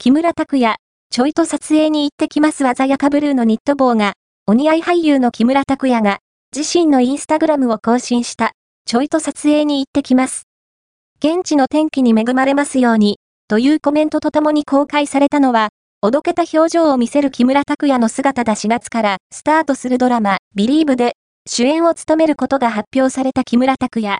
木村拓哉、ちょいと撮影に行ってきます鮮やかブルーのニット帽が、お似合い俳優の木村拓哉が、自身のインスタグラムを更新した、ちょいと撮影に行ってきます。現地の天気に恵まれますように、というコメントとともに公開されたのは、おどけた表情を見せる木村拓哉の姿だ4月からスタートするドラマ、ビリーブで主演を務めることが発表された木村拓哉。